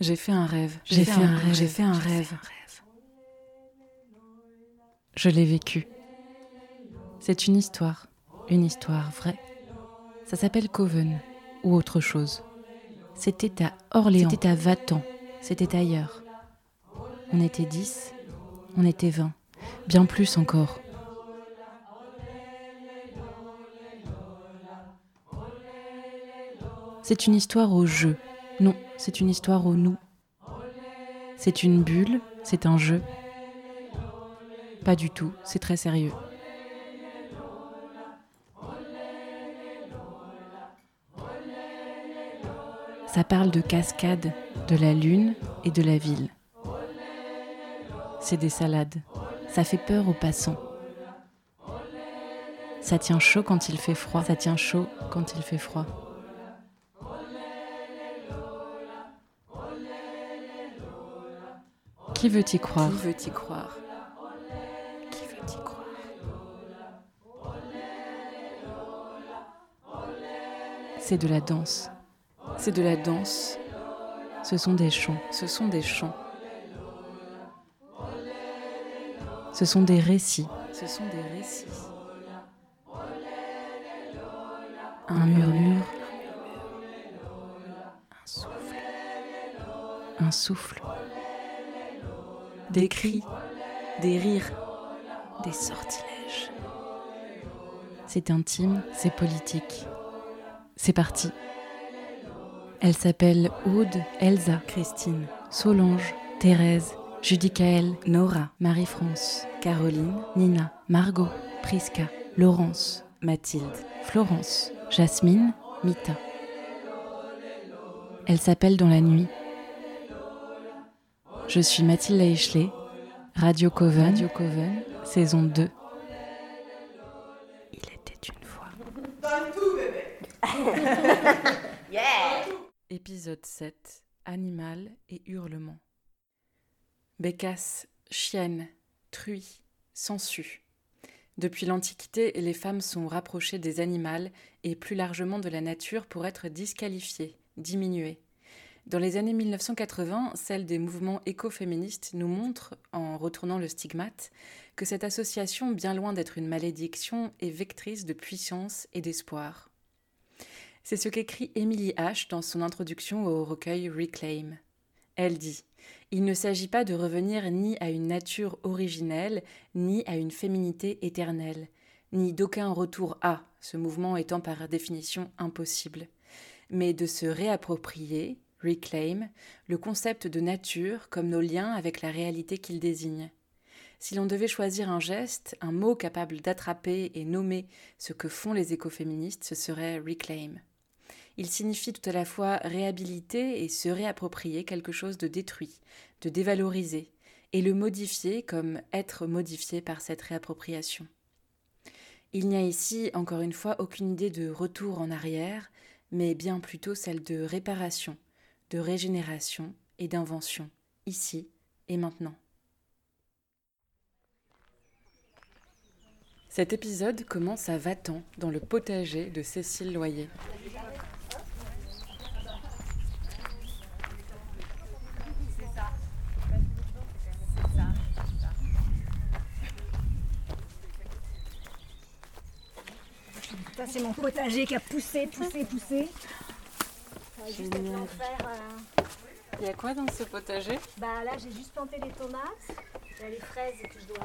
J'ai fait un rêve. J'ai fait, un rêve. J'ai fait un rêve. Je l'ai vécu. C'est une histoire. Une histoire vraie. Ça s'appelle Coven ou autre chose. C'était à Orléans. C'était à Vatan. C'était ailleurs. On était dix. On était vingt. Bien plus encore. C'est une histoire au jeu. Non, c'est une histoire au nous. C'est une bulle, c'est un jeu. Pas du tout, c'est très sérieux. Ça parle de cascade, de la lune et de la ville. C'est des salades. Ça fait peur aux passants. Ça tient chaud quand il fait froid. Ça tient chaud quand il fait froid. Qui veut y croire Qui veut y croire Qui veut y croire C'est de la danse. C'est de la danse. Ce sont des chants. Ce sont des chants. Ce sont des récits. Ce sont des récits. Un murmure. Un souffle. Un souffle des cris, des rires, des sortilèges. C'est intime, c'est politique. C'est parti. Elle s'appelle Aude, Elsa, Christine, Solange, Thérèse, Judicaël, Nora, Marie-France, Caroline, Nina, Margot, Prisca, Laurence, Mathilde, Florence, Jasmine, Mita. Elle s'appelle dans la nuit, je suis Mathilde Eichley, Radio Coven, Radio Coven, saison 2. Il était une fois. Donne tout, bébé Yeah Épisode 7 Animal et hurlement. Bécasse, chienne, truie, sangsue. Depuis l'Antiquité, les femmes sont rapprochées des animaux et plus largement de la nature pour être disqualifiées, diminuées. Dans les années 1980, celle des mouvements écoféministes nous montre, en retournant le stigmate, que cette association, bien loin d'être une malédiction, est vectrice de puissance et d'espoir. C'est ce qu'écrit Emily H. dans son introduction au recueil Reclaim. Elle dit Il ne s'agit pas de revenir ni à une nature originelle, ni à une féminité éternelle, ni d'aucun retour à, ce mouvement étant par définition impossible, mais de se réapproprier, Reclaim, le concept de nature comme nos liens avec la réalité qu'il désigne. Si l'on devait choisir un geste, un mot capable d'attraper et nommer ce que font les écoféministes, ce serait reclaim. Il signifie tout à la fois réhabiliter et se réapproprier quelque chose de détruit, de dévalorisé, et le modifier comme être modifié par cette réappropriation. Il n'y a ici, encore une fois, aucune idée de retour en arrière, mais bien plutôt celle de réparation, de régénération et d'invention, ici et maintenant. Cet épisode commence à Vatan, dans le potager de Cécile Loyer. Ça, c'est mon potager qui a poussé, poussé, poussé. Euh. Il y a quoi dans ce potager? Bah là j'ai juste planté des tomates. Il y a les fraises que je dois.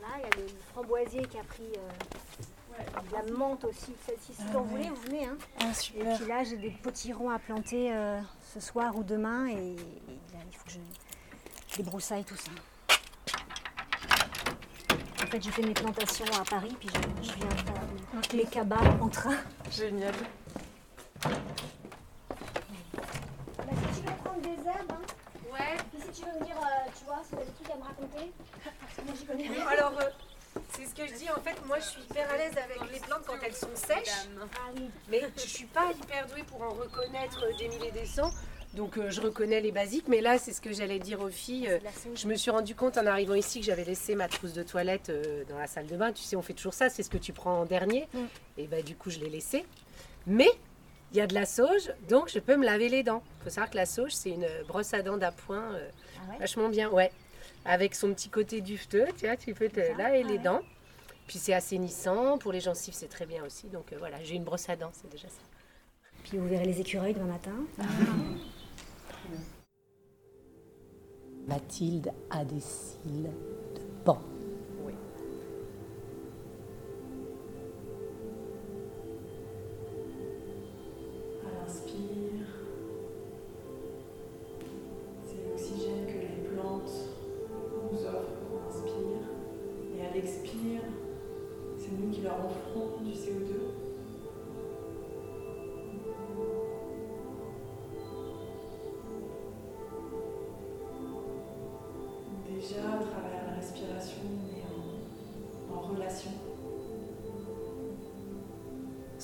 Là, il y a le framboisier qui a pris euh, la menthe aussi. Celle-ci, si vous en voulez, vous venez. Hein. Ah, super. Et puis là j'ai des potirons à planter euh, ce soir ou demain et, il faut que je débroussaille tout ça. En fait, je fais mes plantations à Paris, puis je, viens faire mes cabas en train. Génial. tu veux me dire, euh, tu vois, si tu as des trucs à me raconter, parce que moi j'y connais rien. Alors, euh, c'est ce que je dis, en fait, moi je suis hyper à l'aise avec les plantes quand elles sont sèches, ah, mais je suis pas hyper douée pour en reconnaître des milliers et des cents. Donc euh, je reconnais les basiques, mais là c'est ce que j'allais dire aux filles. je me suis rendu compte en arrivant ici que j'avais laissé ma trousse de toilette dans la salle de bain. Tu sais, on fait toujours ça, c'est ce que tu prends en dernier. Mm. Et bah du coup je l'ai laissé. Mais il y a de la sauge, donc je peux me laver les dents. Il faut savoir que la sauge, c'est une brosse à dents d'appoint euh, ah vachement bien, ouais. Avec son petit côté dufteux, tu vois, tu peux te laver les dents. Puis c'est assainissant, pour les gencives c'est très bien aussi. Donc euh, voilà, j'ai une brosse à dents, c'est déjà ça. Puis vous verrez les écureuils demain matin. Ah. Mathilde a des cils de pan.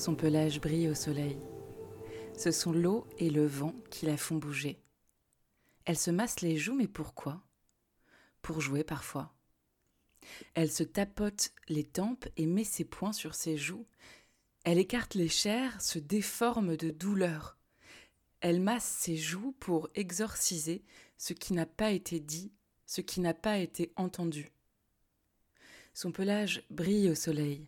Son pelage brille au soleil. Ce sont l'eau et le vent qui la font bouger. Elle se masse les joues, mais pourquoi? Pour jouer parfois. Elle se tapote les tempes et met ses poings sur ses joues. Elle écarte les chairs, se déforme de douleur. Elle masse ses joues pour exorciser ce qui n'a pas été dit, ce qui n'a pas été entendu. Son pelage brille au soleil.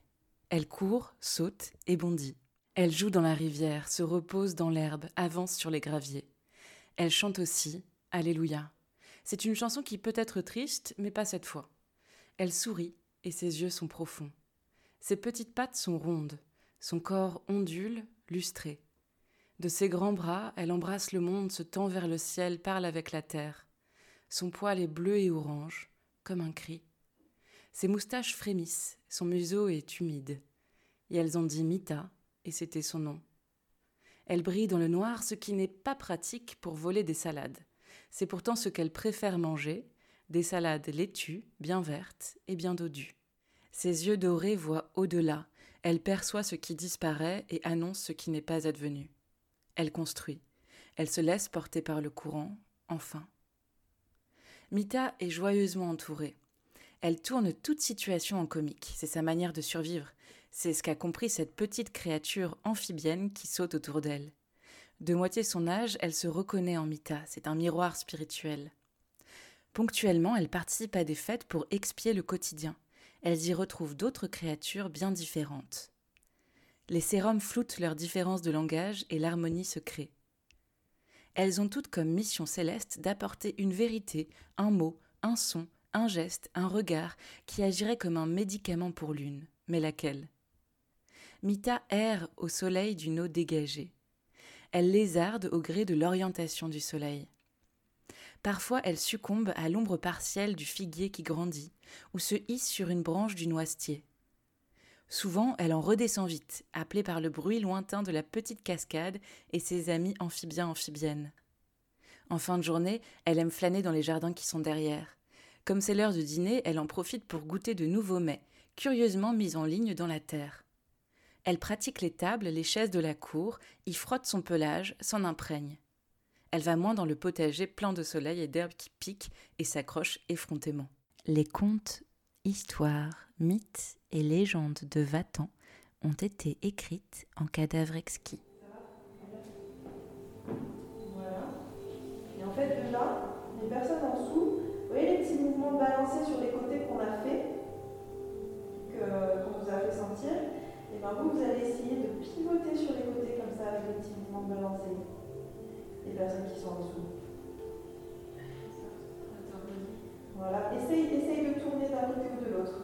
Elle court, saute et bondit. Elle joue dans la rivière, se repose dans l'herbe, avance sur les graviers. Elle chante aussi Alléluia. C'est une chanson qui peut être triste, mais pas cette fois. Elle sourit et ses yeux sont profonds. Ses petites pattes sont rondes, son corps ondule, lustré. De ses grands bras, elle embrasse le monde, se tend vers le ciel, parle avec la terre. Son poil est bleu et orange, comme un cri. Ses moustaches frémissent, son museau est humide. Et elles ont dit Mita, et c'était son nom. Elle brille dans le noir, ce qui n'est pas pratique pour voler des salades. C'est pourtant ce qu'elle préfère manger, des salades laitues, bien vertes et bien dodues. Ses yeux dorés voient au-delà, elle perçoit ce qui disparaît et annonce ce qui n'est pas advenu. Elle construit, elle se laisse porter par le courant, enfin. Mita est joyeusement entourée. Elle tourne toute situation en comique, c'est sa manière de survivre, c'est ce qu'a compris cette petite créature amphibienne qui saute autour d'elle. De moitié son âge, elle se reconnaît en Mita, c'est un miroir spirituel. Ponctuellement, elle participe à des fêtes pour expier le quotidien. Elles y retrouvent d'autres créatures bien différentes. Les sérums floutent leurs différences de langage et l'harmonie se crée. Elles ont toutes comme mission céleste d'apporter une vérité, un mot, un son, un geste, un regard qui agirait comme un médicament pour l'une. Mais laquelle? Mita erre au soleil d'une eau dégagée. Elle lézarde au gré de l'orientation du soleil. Parfois elle succombe à l'ombre partielle du figuier qui grandit, ou se hisse sur une branche du noisetier. Souvent elle en redescend vite, appelée par le bruit lointain de la petite cascade et ses amis amphibiens amphibiennes. En fin de journée, elle aime flâner dans les jardins qui sont derrière. Comme c'est l'heure de dîner, elle en profite pour goûter de nouveaux mets, curieusement mis en ligne dans la terre. Elle pratique les tables, les chaises de la cour, y frotte son pelage, s'en imprègne. Elle va moins dans le potager plein de soleil et d'herbes qui piquent et s'accrochent effrontément. Les contes, histoires, mythes et légendes de Vatan ont été écrites en cadavre exquis. Voilà. Et en fait, là, les personnes en dessous voyez les petits mouvements balancés sur les côtés qu'on a fait, qu'on vous a fait sentir Et bien vous, vous allez essayer de pivoter sur les côtés comme ça avec les petits mouvements balancés. Les personnes qui sont en dessous. Voilà, essaye, essaye de tourner d'un côté ou de l'autre.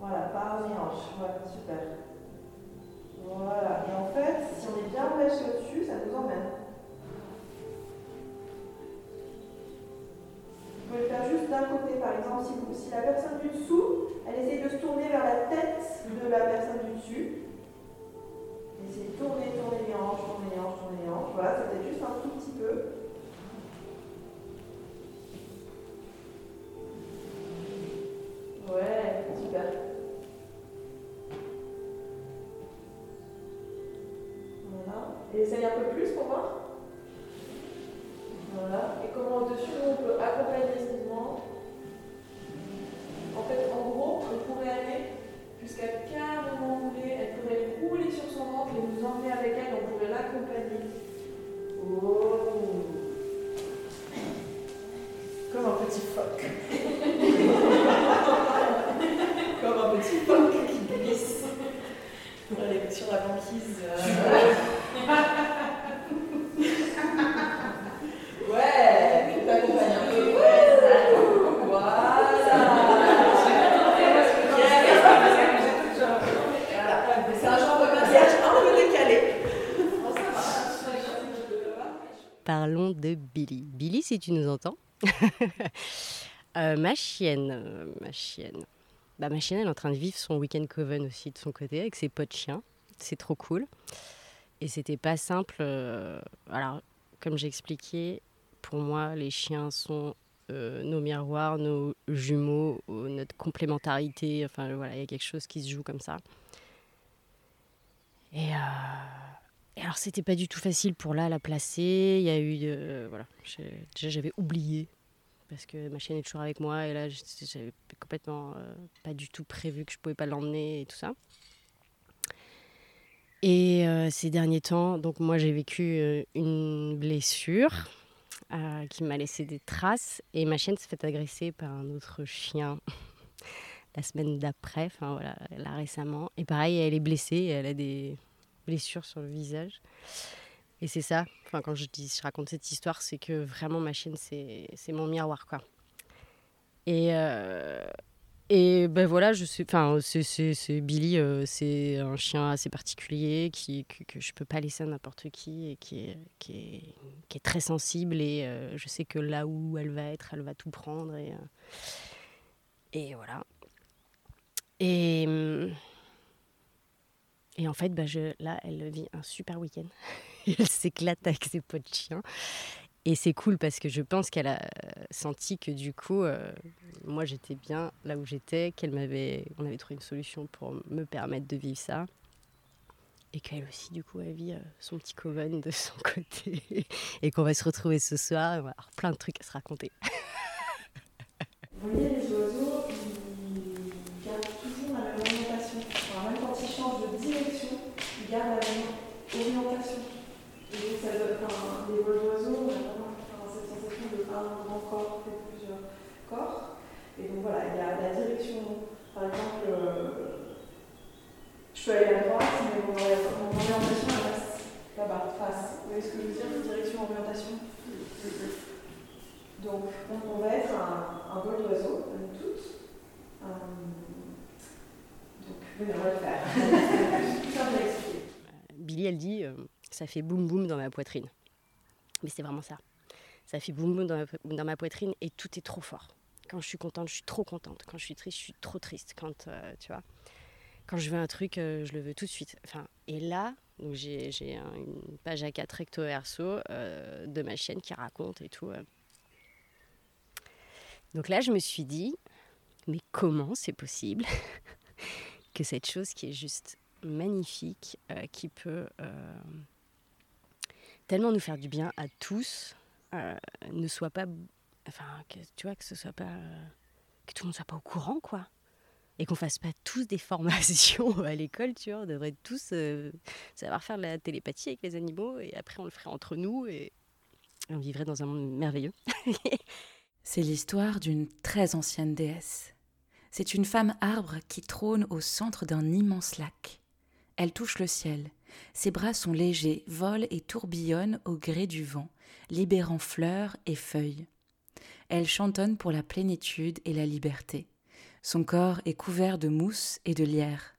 Voilà, par les hanches. Voilà, super. Voilà, et en fait, si on est bien relâché au-dessus, ça nous emmène. Pouvez le faire juste d'un côté, par exemple, si, la personne du dessous, elle essaie de se tourner vers la tête de la personne du dessus. Essayez de tourner, tourner les hanches, tourner les hanches, tourner les hanches. Voilà, ça fait juste un tout petit peu. Ouais, super. Voilà. Et essaye un peu plus pour voir. De Billy. Billy, si tu nous entends. Euh, ma chienne, euh, ma chienne. Bah, ma chienne, elle est en train de vivre son week-end coven aussi de son côté avec ses potes chiens. C'est trop cool. Et c'était pas simple. Euh, alors, comme j'ai expliqué, pour moi, les chiens sont nos miroirs, nos jumeaux, notre complémentarité. Enfin, voilà, il y a quelque chose qui se joue comme ça. Et alors, c'était pas du tout facile pour là la placer. Il y a eu. Euh, voilà. Déjà, j'avais oublié. Parce que ma chienne est toujours avec moi. Et là, j'avais complètement euh, pas du tout prévu que je pouvais pas l'emmener et tout ça. Et euh, ces derniers temps, donc moi, j'ai vécu une blessure qui m'a laissé des traces. Et ma chienne s'est fait agresser par un autre chien la semaine d'après. Enfin, voilà, là récemment. Et pareil, elle est blessée. Elle a des blessure sur le visage. Et c'est ça, enfin, quand je, dis, je raconte cette histoire, c'est que vraiment ma chienne, c'est mon miroir. quoi. Et, euh, et ben voilà, je sais, enfin, c'est Billy, euh, c'est un chien assez particulier qui, que, que je peux pas laisser à n'importe qui et qui est, qui, est, qui est très sensible. Et euh, je sais que là où elle va être, elle va tout prendre. Et, et voilà. Et. Et en fait, bah, je, là, elle vit un super week-end. elle s'éclate avec ses potes de. Et c'est cool parce que je pense qu'elle a senti que du coup, euh, moi j'étais bien là où j'étais, qu'elle m'avait, on avait trouvé une solution pour me permettre de vivre ça. Et qu'elle aussi, du coup, elle vit euh, son petit coven de son côté. et qu'on va se retrouver ce soir. avoir plein de trucs à se raconter. Vous voyez, les oiseaux, garde la même orientation. Et donc ça donne un, les vols d'oiseaux, on a vraiment cette sensation de un grand corps fait plusieurs corps. Et donc voilà, il y a la direction, par exemple, euh, je peux aller à droite, mais mon, orientation elle reste là-bas, face. Vous voyez ce que je veux dire Direction, orientation? Donc on, on va être un, un vol d'oiseau, nous toutes. Euh, donc, oui, on va le faire. Billy, elle dit euh, ça fait boum boum dans ma poitrine. Mais c'est vraiment ça. Ça fait boum boum dans ma, poitrine et tout est trop fort. Quand je suis contente, je suis trop contente. Quand je suis triste, je suis trop triste. Quand, euh, tu vois, quand je veux un truc, euh, je le veux tout de suite. Et là, j'ai, une page à 4 recto verso de ma chaîne qui raconte et tout. Donc là, je me suis dit, mais comment c'est possible que cette chose qui est juste magnifique euh, qui peut euh, tellement nous faire du bien à tous, euh, ne soit pas, enfin, que, tu vois, que ce soit pas, que tout le monde soit pas au courant, quoi, et qu'on fasse pas tous des formations à l'école, tu vois, on devrait tous savoir faire de la télépathie avec les animaux, et après on le ferait entre nous et on vivrait dans un monde merveilleux. C'est l'histoire d'une très ancienne déesse. C'est une femme arbre qui trône au centre d'un immense lac. Elle touche le ciel. Ses bras sont légers, volent et tourbillonnent au gré du vent, libérant fleurs et feuilles. Elle chantonne pour la plénitude et la liberté. Son corps est couvert de mousse et de lierre.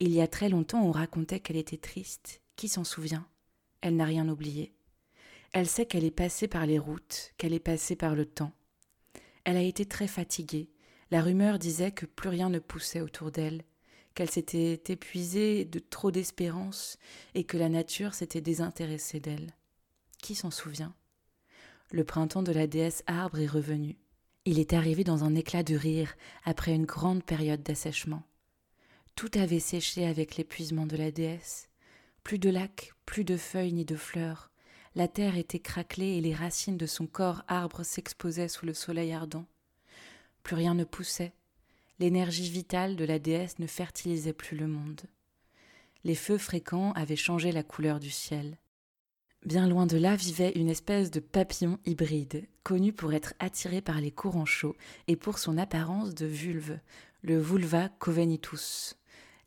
Il y a très longtemps on racontait qu'elle était triste. Qui s'en souvient? Elle n'a rien oublié. Elle sait qu'elle est passée par les routes, qu'elle est passée par le temps. Elle a été très fatiguée. La rumeur disait que plus rien ne poussait autour d'elle, qu'elle s'était épuisée de trop d'espérance et que la nature s'était désintéressée d'elle. Qui s'en souvient? Le printemps de la déesse arbre est revenu. Il est arrivé dans un éclat de rire après une grande période d'assèchement. Tout avait séché avec l'épuisement de la déesse. Plus de lacs, plus de feuilles ni de fleurs. La terre était craquelée et les racines de son corps arbre s'exposaient sous le soleil ardent. Plus rien ne poussait, l'énergie vitale de la déesse ne fertilisait plus le monde. Les feux fréquents avaient changé la couleur du ciel. Bien loin de là vivait une espèce de papillon hybride, connu pour être attiré par les courants chauds et pour son apparence de vulve, le Vulva covenitus.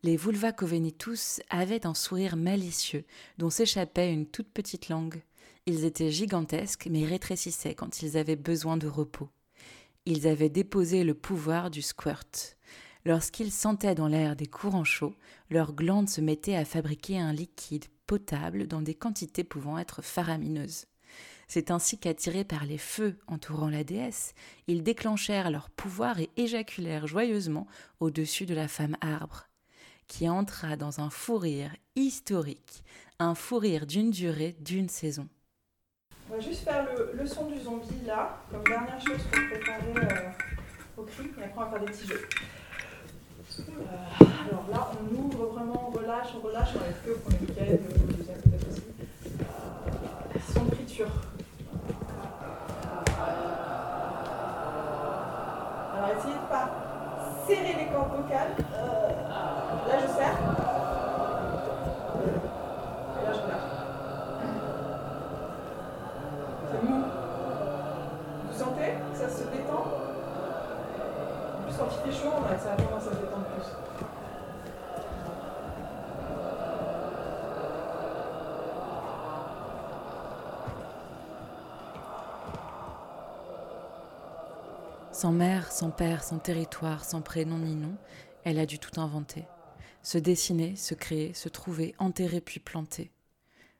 Les Vulva covenitus avaient un sourire malicieux dont s'échappait une toute petite langue. Ils étaient gigantesques mais rétrécissaient quand ils avaient besoin de repos. Ils avaient déposé le pouvoir du squirt. Lorsqu'ils sentaient dans l'air des courants chauds, leurs glandes se mettaient à fabriquer un liquide potable dans des quantités pouvant être faramineuses. C'est ainsi qu'attirés par les feux entourant la déesse, ils déclenchèrent leur pouvoir et éjaculèrent joyeusement au-dessus de la femme arbre, qui entra dans un fou rire historique, un fou rire d'une durée d'une saison. On va juste faire le, son du zombie là, comme dernière chose pour préparer euh, au cri, et après on va faire des petits jeux. Euh, alors là, on ouvre vraiment, on relâche, on relâche, on enlève que au premier week-end, au deuxième peut-être aussi. Euh, son d'écriture. Alors essayez de ne pas serrer les cordes vocales. Là, je serre. Et là, je relâche. C'est mou. Vous sentez que ça se détend Sans mère, sans père, sans territoire, sans prénom ni nom, elle a dû tout inventer. Se dessiner, se créer, se trouver, enterrer puis planter.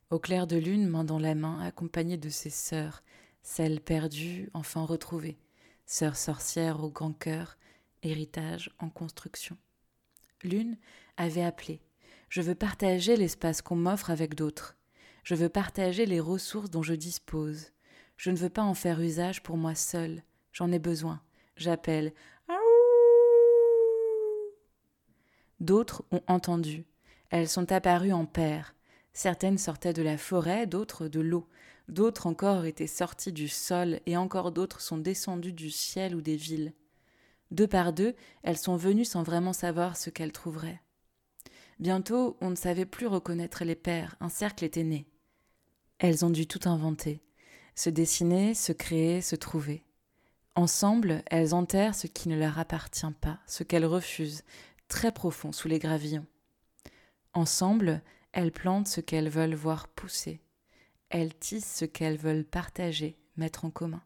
Au clair de lune, main dans la main, accompagnée de ses sœurs, celles perdues, enfin retrouvées, sœurs sorcières au grand cœur, héritage en construction. L'une avait appelé Je veux partager l'espace qu'on m'offre avec d'autres. Je veux partager les ressources dont je dispose. Je ne veux pas en faire usage pour moi seule. J'en ai besoin. J'appelle. D'autres ont entendu. Elles sont apparues en paires. Certaines sortaient de la forêt, d'autres de l'eau. D'autres encore étaient sorties du sol, et encore d'autres sont descendues du ciel ou des villes. Deux par deux, elles sont venues sans vraiment savoir ce qu'elles trouveraient. Bientôt, on ne savait plus reconnaître les pères, un cercle était né. Elles ont dû tout inventer, se dessiner, se créer, se trouver. Ensemble, elles enterrent ce qui ne leur appartient pas, ce qu'elles refusent, très profond sous les gravillons. Ensemble, elles plantent ce qu'elles veulent voir pousser. Elles tissent ce qu'elles veulent partager, mettre en commun.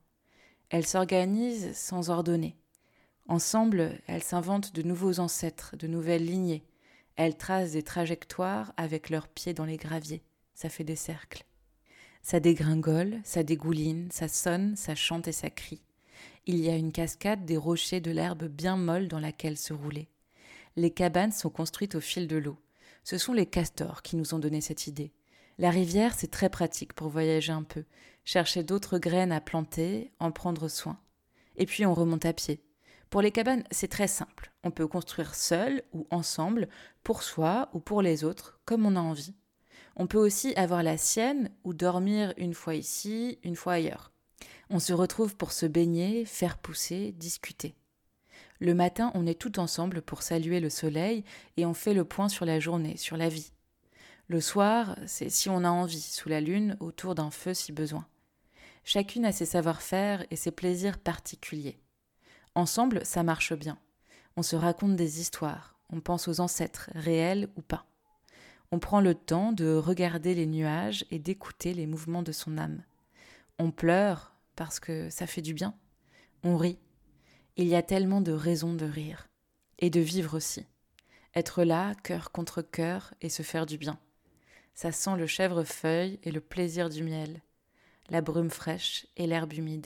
Elles s'organisent sans ordonner. Ensemble, elles s'inventent de nouveaux ancêtres, de nouvelles lignées. Elles tracent des trajectoires avec leurs pieds dans les graviers. Ça fait des cercles. Ça dégringole, ça dégouline, ça sonne, ça chante et ça crie. Il y a une cascade des rochers de l'herbe bien molle dans laquelle se rouler. Les cabanes sont construites au fil de l'eau. Ce sont les castors qui nous ont donné cette idée. La rivière, c'est très pratique pour voyager un peu, chercher d'autres graines à planter, en prendre soin. Et puis on remonte à pied. Pour les cabanes, c'est très simple. On peut construire seul ou ensemble, pour soi ou pour les autres, comme on a envie. On peut aussi avoir la sienne ou dormir une fois ici, une fois ailleurs. On se retrouve pour se baigner, faire pousser, discuter. Le matin, on est tout ensemble pour saluer le soleil et on fait le point sur la journée, sur la vie. Le soir, c'est si on a envie, sous la lune, autour d'un feu si besoin. Chacune a ses savoir-faire et ses plaisirs particuliers. Ensemble, ça marche bien. On se raconte des histoires, on pense aux ancêtres, réels ou pas. On prend le temps de regarder les nuages et d'écouter les mouvements de son âme. On pleure, parce que ça fait du bien. On rit. Il y a tellement de raisons de rire. Et de vivre aussi. Être là, cœur contre cœur, et se faire du bien. Ça sent le chèvrefeuille et le plaisir du miel, la brume fraîche et l'herbe humide.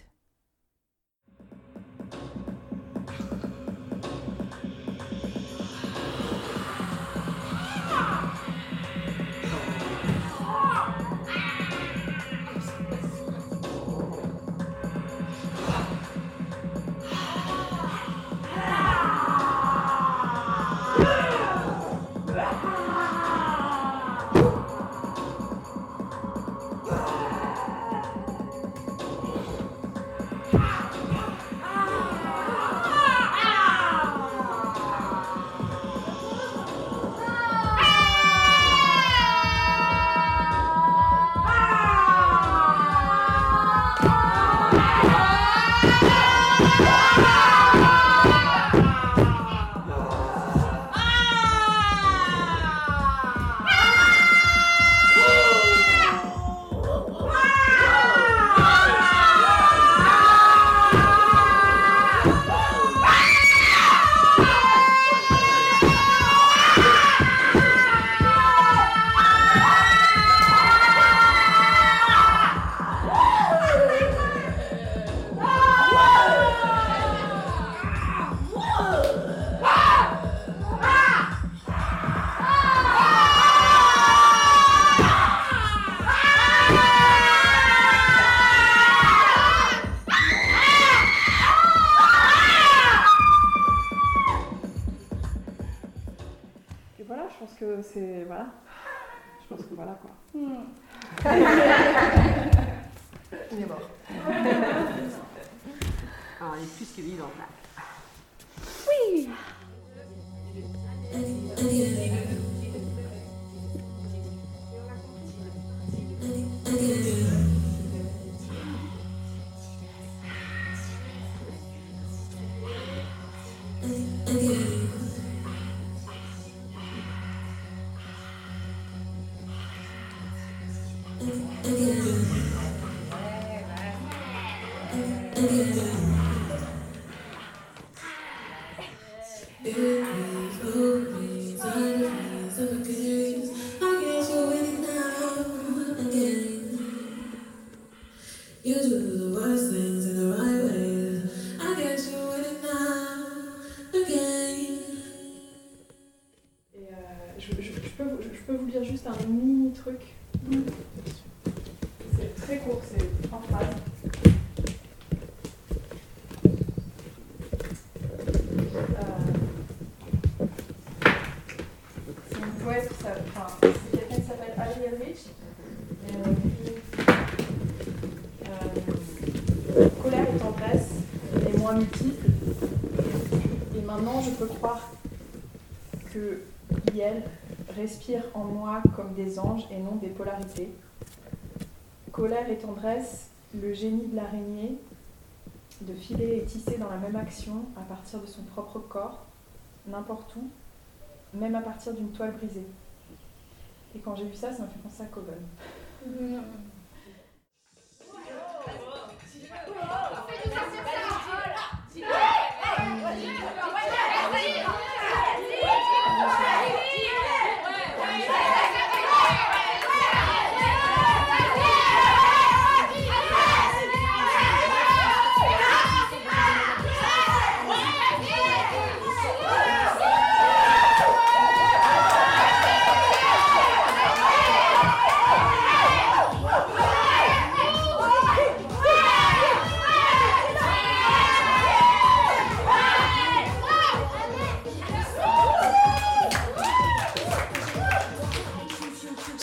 C'est. Voilà. Je pense que voilà quoi. Hmm. il est mort. Alors, il est plus que vivant là. Oui! Yeah. Respire en moi comme des anges et non des polarités. Colère et tendresse, le génie de l'araignée, de filer et tisser dans la même action à partir de son propre corps, n'importe où, même à partir d'une toile brisée. Et quand j'ai vu ça, ça m'a fait penser à Coven.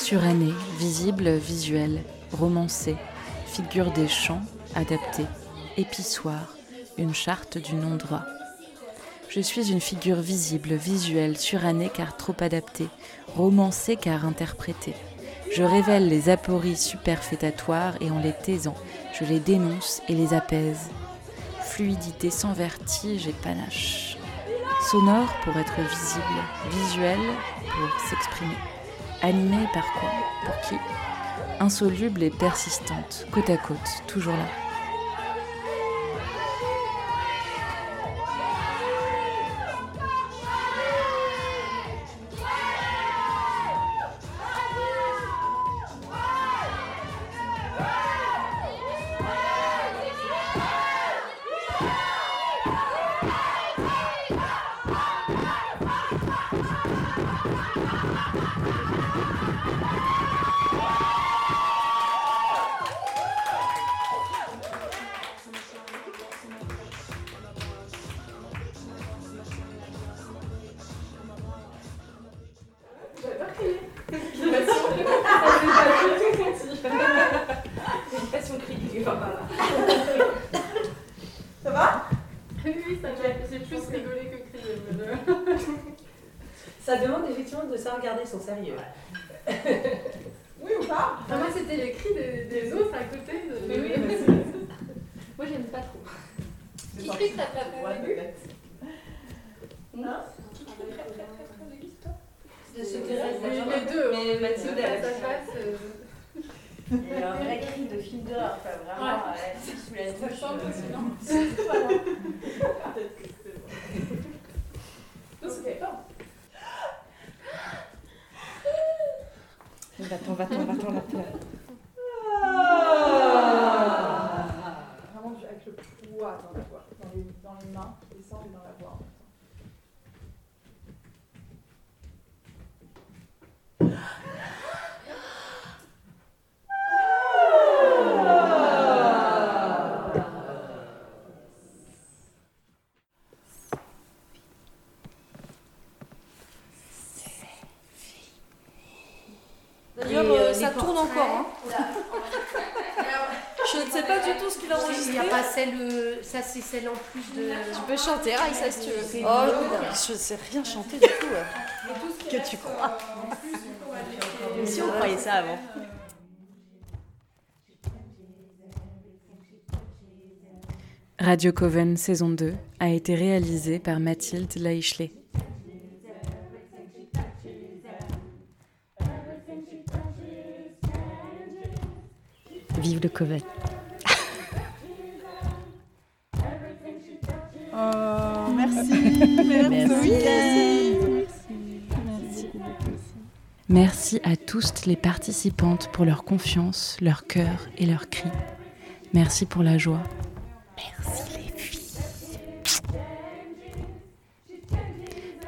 Surannée, visible, visuel, romancé, figure des chants, adaptée, épissoire, une charte du nom droit. Je suis une figure visible, visuelle, surannée car trop adaptée, romancée car interprétée. Je révèle les apories superfétatoires et en les taisant, je les dénonce et les apaise. Fluidité sans vertige et panache. Sonore pour être visible, visuel pour s'exprimer. Animée par quoi? Pour qui? Insoluble et persistante, côte à côte, toujours là. sont sérieux. oui ou pas ah, Moi, c'était les cris des, des à côté. De... Moi, j'aime pas trop. Qui crie très très Les deux. Mais hein, Mathilde, elle face. Il y a de la Non, c'était pas. va-t'en, va-t'en, va-t'en, va-t'en. Ah. Vraiment avec le poids dans les mains. ça tourne encore. Hein. je ne sais pas du tout ce qu'il a enregistré. Il n'y a pas celle, euh, ça c'est celle en plus de. Tu peux chanter, Raïssa, si tu veux. Oh, je ne sais rien chanter du tout. Hein. Que tu crois. si on croyait ça avant. Radio Coven saison 2 a été réalisée par Mathilde Laichelet. Le Coven. oh, merci. Merci. Merci à toutes les participantes pour leur confiance, leur cœur et leurs cris. Merci pour la joie. Merci les filles.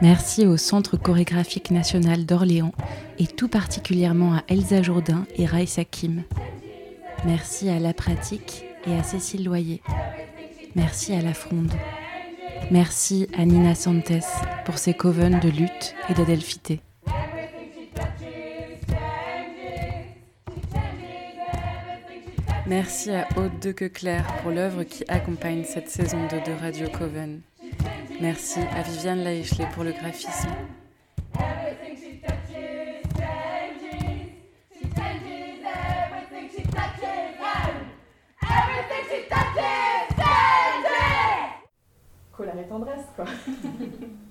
Merci au Centre chorégraphique national d'Orléans et tout particulièrement à Elsa Jourdain et Raïs Kim. Merci à La Pratique et à Cécile Loyer. Merci à La Fronde. Merci à Nina Santes pour ses covens de lutte et d'adelphité. Merci à Aude de Queclair pour l'œuvre qui accompagne cette saison 2 de Radio Coven. Merci à Viviane Laichelet pour le graphisme. Colère et tendresse, quoi.